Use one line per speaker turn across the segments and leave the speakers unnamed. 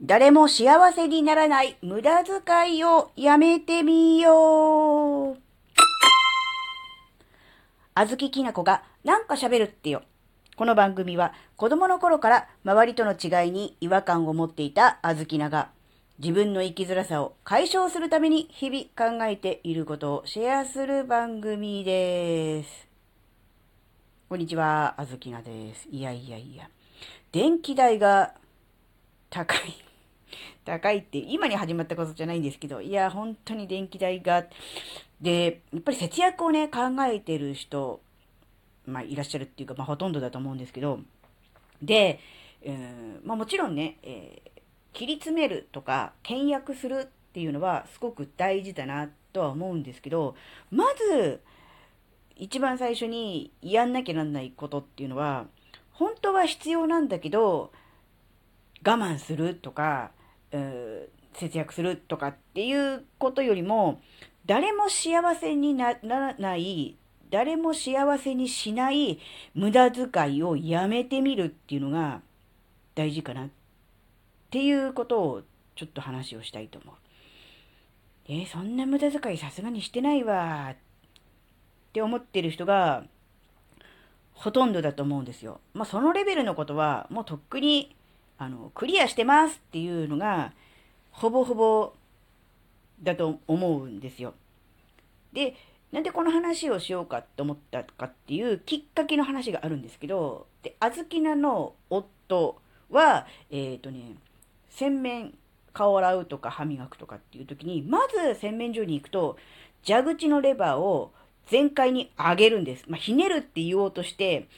誰も幸せにならない無駄遣いをやめてみよう。あずききなこがなんか喋るってよ。この番組は子供の頃から周りとの違いに違和感を持っていたあずきなが自分の生きづらさを解消するために日々考えていることをシェアする番組です。こんにちは、あずきなです。いやいやいや。電気代が高い。高いって、今に始まったことじゃないんですけど、いや、本当に電気代が、で、やっぱり節約をね、考えてる人、まあ、いらっしゃるっていうか、まあ、ほとんどだと思うんですけど、で、えー、まあ、もちろんね、えー、切り詰めるとか、倹約するっていうのはすごく大事だなとは思うんですけど、まず、一番最初にやんなきゃなんないことっていうのは、本当は必要なんだけど、我慢するとか、節約するとかっていうことよりも、誰も幸せにならない、誰も幸せにしない無駄遣いをやめてみるっていうのが大事かなっていうことをちょっと話をしたいと思う。えー、そんな無駄遣いさすがにしてないわって思ってる人がほとんどだと思うんですよ。まあそのレベルのことはもうとっくにあのクリアしてますっていうのがほぼほぼだと思うんですよ。で、なんでこの話をしようかと思ったかっていうきっかけの話があるんですけど、で、あずきなの夫は、えっ、ー、とね、洗面、顔洗うとか歯磨くとかっていう時に、まず洗面所に行くと、蛇口のレバーを全開に上げるんです。まあ、ひねるって言おうとして、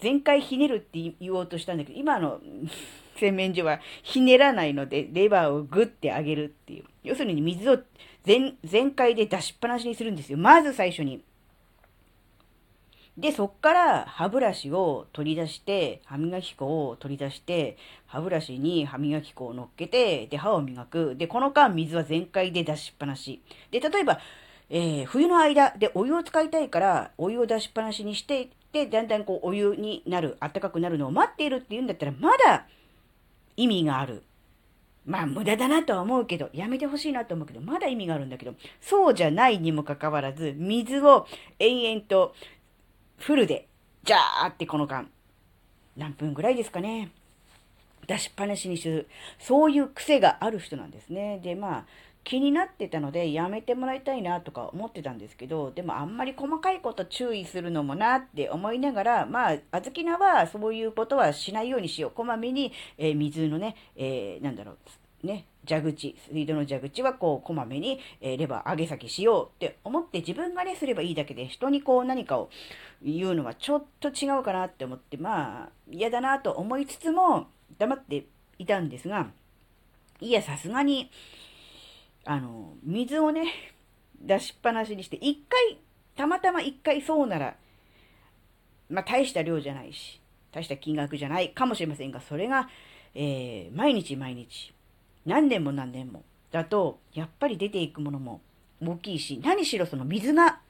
全開ひねるって言おうとしたんだけど、今の 洗面所はひねらないので、レバーをグッて上げるっていう。要するに水を全全開で出しっぱなしにするんですよ。まず最初に。で、そっから歯ブラシを取り出して、歯磨き粉を取り出して、歯ブラシに歯磨き粉を乗っけて、で、歯を磨く。で、この間水は全開で出しっぱなし。で、例えば、えー、冬の間でお湯を使いたいから、お湯を出しっぱなしにして、だんだんこうお湯になる、暖かくなるのを待っているっていうんだったら、まだ意味がある。まあ無駄だなとは思うけど、やめてほしいなと思うけど、まだ意味があるんだけど、そうじゃないにもかかわらず、水を延々とフルで、ジャーってこの間、何分ぐらいですかね。出しっぱなしにする。そういう癖がある人なんですね。で、まあ、気になってたのでやめてもらいたいなとか思ってたんですけど、でもあんまり細かいこと注意するのもなって思いながら、まあ、あずきなはそういうことはしないようにしよう。こまめに、えー、水のね、えー、なんだろう、ね、蛇口、水道の蛇口はこう、こまめに、えー、レバー上げ先しようって思って自分がね、すればいいだけで、人にこう何かを言うのはちょっと違うかなって思って、まあ、嫌だなと思いつつも、黙っていたんですが、いや、さすがに、あの、水をね、出しっぱなしにして、一回、たまたま一回そうなら、まあ大した量じゃないし、大した金額じゃないかもしれませんが、それが、えー、毎日毎日、何年も何年も、だと、やっぱり出ていくものも大きいし、何しろその水が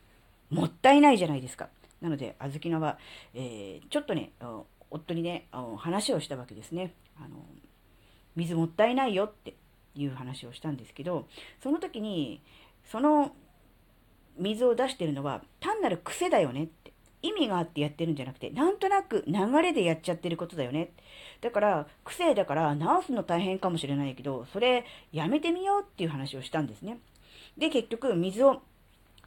もったいないじゃないですか。なので、あずきなは、えー、ちょっとね、夫にね、話をしたわけですね。あの、水もったいないよって。いう話をしたんですけど、その時に、その水を出してるのは単なる癖だよねって。意味があってやってるんじゃなくて、なんとなく流れでやっちゃってることだよね。だから、癖だから直すの大変かもしれないけど、それやめてみようっていう話をしたんですね。で、結局、水を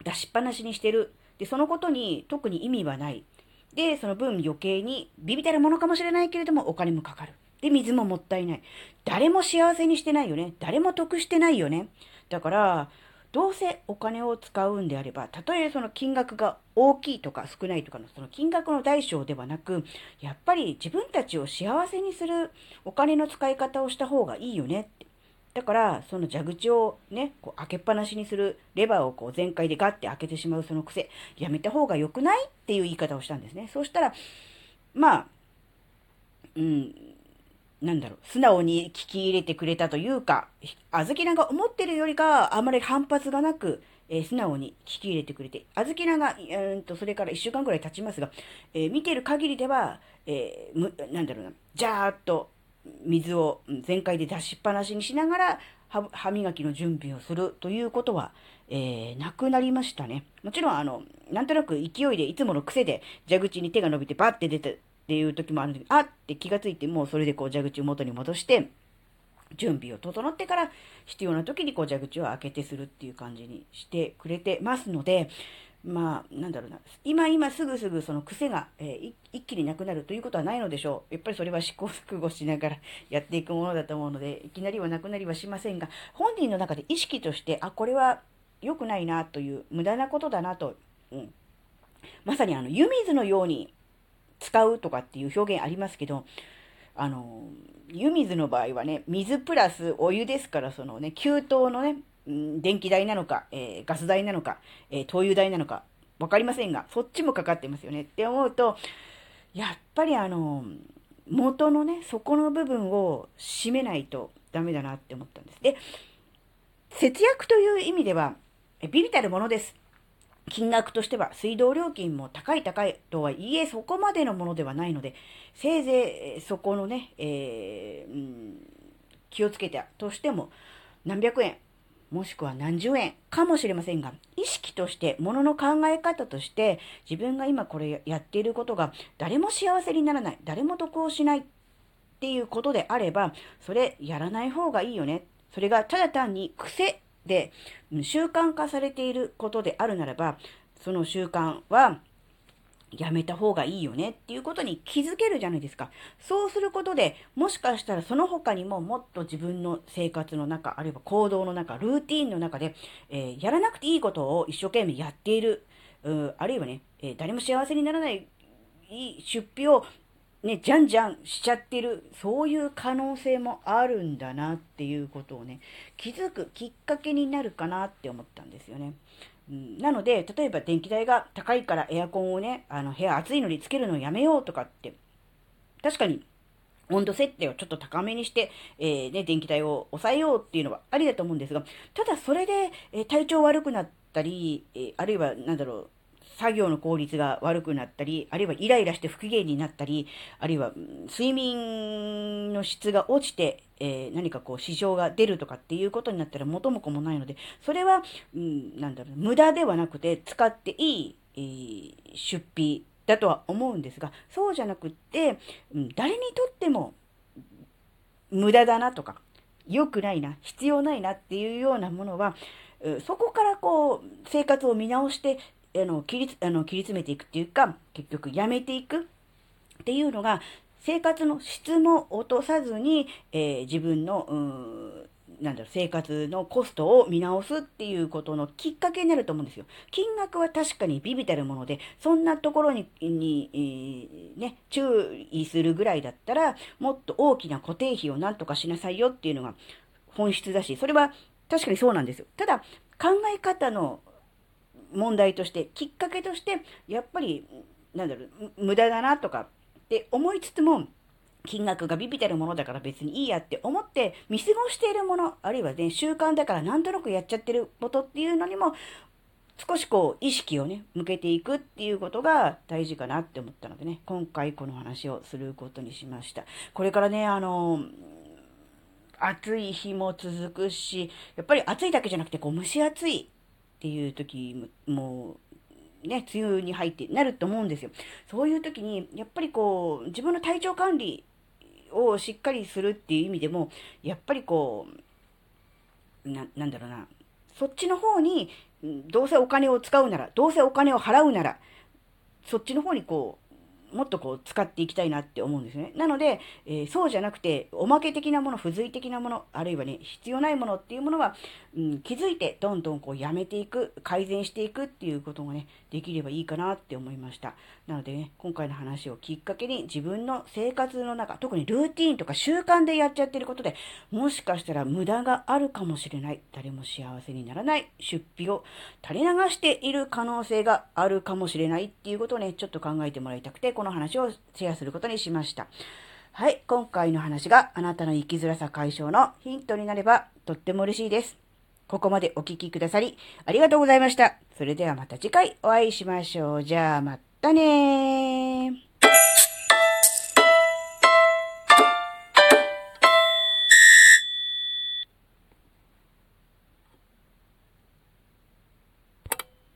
出しっぱなしにしてる。で、そのことに特に意味はない。で、その分余計にビビたるものかもしれないけれども、お金もかかる。で、水ももったいない。誰も幸せにしてないよね。誰も得してないよね。だから、どうせお金を使うんであれば、たとえその金額が大きいとか少ないとかのその金額の大小ではなく、やっぱり自分たちを幸せにするお金の使い方をした方がいいよねって。だから、その蛇口をね、こう開けっぱなしにするレバーをこう全開でガッて開けてしまうその癖、やめた方が良くない？っていう言い方をしたんですね。そうしたら、まあ、うん、なんだろう、素直に聞き入れてくれたというか、あずきなが思ってるよりか、あまり反発がなく、えー、素直に聞き入れてくれて、あずきなが、うんと、それから1週間ぐらい経ちますが、えー、見てる限りでは、えー、む、なんだろうな、じゃーっと、水を全開で出しっぱなしにしながら歯磨きの準備をするということは、えー、なくなりましたね。もちろん、あの、なんとなく勢いで、いつもの癖で蛇口に手が伸びてバッて出てっていう時もあるんだけど、あって気がついて、もうそれでこう蛇口を元に戻して、準備を整ってから必要な時にこう蛇口を開けてするっていう感じにしてくれてますので、まあ、なんだろうな。今今すぐすぐその癖が、えー、一気になくなるということはないのでしょう。やっぱりそれは試行錯誤しながらやっていくものだと思うので、いきなりはなくなりはしませんが、本人の中で意識として、あ、これは良くないなという、無駄なことだなと、うん。まさにあの、湯水のように使うとかっていう表現ありますけど、あの、湯水の場合はね、水プラスお湯ですから、そのね、給湯のね、電気代なのか、えー、ガス代なのか、えー、灯油代なのか、わかりませんが、そっちもかかってますよねって思うと、やっぱりあの、元のね、底の部分を締めないとダメだなって思ったんです。で、節約という意味では、ビビたるものです。金額としては水道料金も高い高いとはいえそこまでのものではないので、せいぜいそこのね、えー、うん、気をつけたとしても何百円、もしくは何十円かもしれませんが、意識として、ものの考え方として、自分が今これやっていることが誰も幸せにならない、誰も得をしないっていうことであれば、それやらない方がいいよね。それがただ単に癖で習慣化されていることであるならば、その習慣はやめた方がいいよねっていうことに気づけるじゃないですか。そうすることで、もしかしたらその他にももっと自分の生活の中、あるいは行動の中、ルーティンの中で、えー、やらなくていいことを一生懸命やっている、うあるいはね、えー、誰も幸せにならない出費をね、じゃんじゃんしちゃってる、そういう可能性もあるんだなっていうことをね、気づくきっかけになるかなって思ったんですよね。うん、なので、例えば電気代が高いからエアコンをね、あの部屋暑いのにつけるのをやめようとかって、確かに温度設定をちょっと高めにして、えー、ね、電気代を抑えようっていうのはありだと思うんですが、ただそれで、え、体調悪くなったり、え、あるいは、なんだろう、作業の効率が悪くなったり、あるいはイライラして不機嫌になったり、あるいは睡眠の質が落ちて、えー、何かこう支障が出るとかっていうことになったら元も子もないので、それは、うん、なんだろう、無駄ではなくて使っていい、えー、出費だとは思うんですが、そうじゃなくって、うん、誰にとっても無駄だなとか、良くないな、必要ないなっていうようなものは、そこからこう、生活を見直してあの切りあの切り詰めていくっていうか結局やめていくっていうのが生活の質も落とさずに、えー、自分のうんなんだろう、生活のコストを見直すっていうことのきっかけになると思うんですよ。金額は確かにビビたるもので、そんなところに、にえー、ね、注意するぐらいだったら、もっと大きな固定費をなんとかしなさいよっていうのが本質だし、それは確かにそうなんですよ。ただ、考え方の問題として、きっかけとして、やっぱり、なんだろう、無駄だなとかって思いつつも、金額がビビたるものだから別にいいやって思って見過ごしているもの、あるいはね、習慣だからなんとなくやっちゃってることっていうのにも、少しこう意識をね、向けていくっていうことが大事かなって思ったのでね、今回この話をすることにしました。これからね、あの、暑い日も続くし、やっぱり暑いだけじゃなくてこう蒸し暑いっていう時も、ね、梅雨に入ってなると思うんですよ。そういう時に、やっぱりこう、自分の体調管理をしっかりするっていう意味でも、やっぱりこう、な、なんだろうな、そっちの方に、どうせお金を使うなら、どうせお金を払うなら、そっちの方にこう、もっとこう使っていきたいなって思うんですね。なので、えー、そうじゃなくて、おまけ的なもの、付随的なもの、あるいはね、必要ないものっていうものは、うん、気づいてどんどんこうやめていく、改善していくっていうことがね、できればいいかなって思いました。なのでね、今回の話をきっかけに自分の生活の中、特にルーティンとか習慣でやっちゃってることで、もしかしたら無駄があるかもしれない、誰も幸せにならない出費を垂れ流している可能性があるかもしれないっていうことをね、ちょっと考えてもらいたくて、この話をシェアすることにしました。はい、今回の話があなたの生きづらさ解消のヒントになればとっても嬉しいです。ここまでお聴きくださりありがとうございました。それではまた次回お会いしましょう。じゃあまたねー。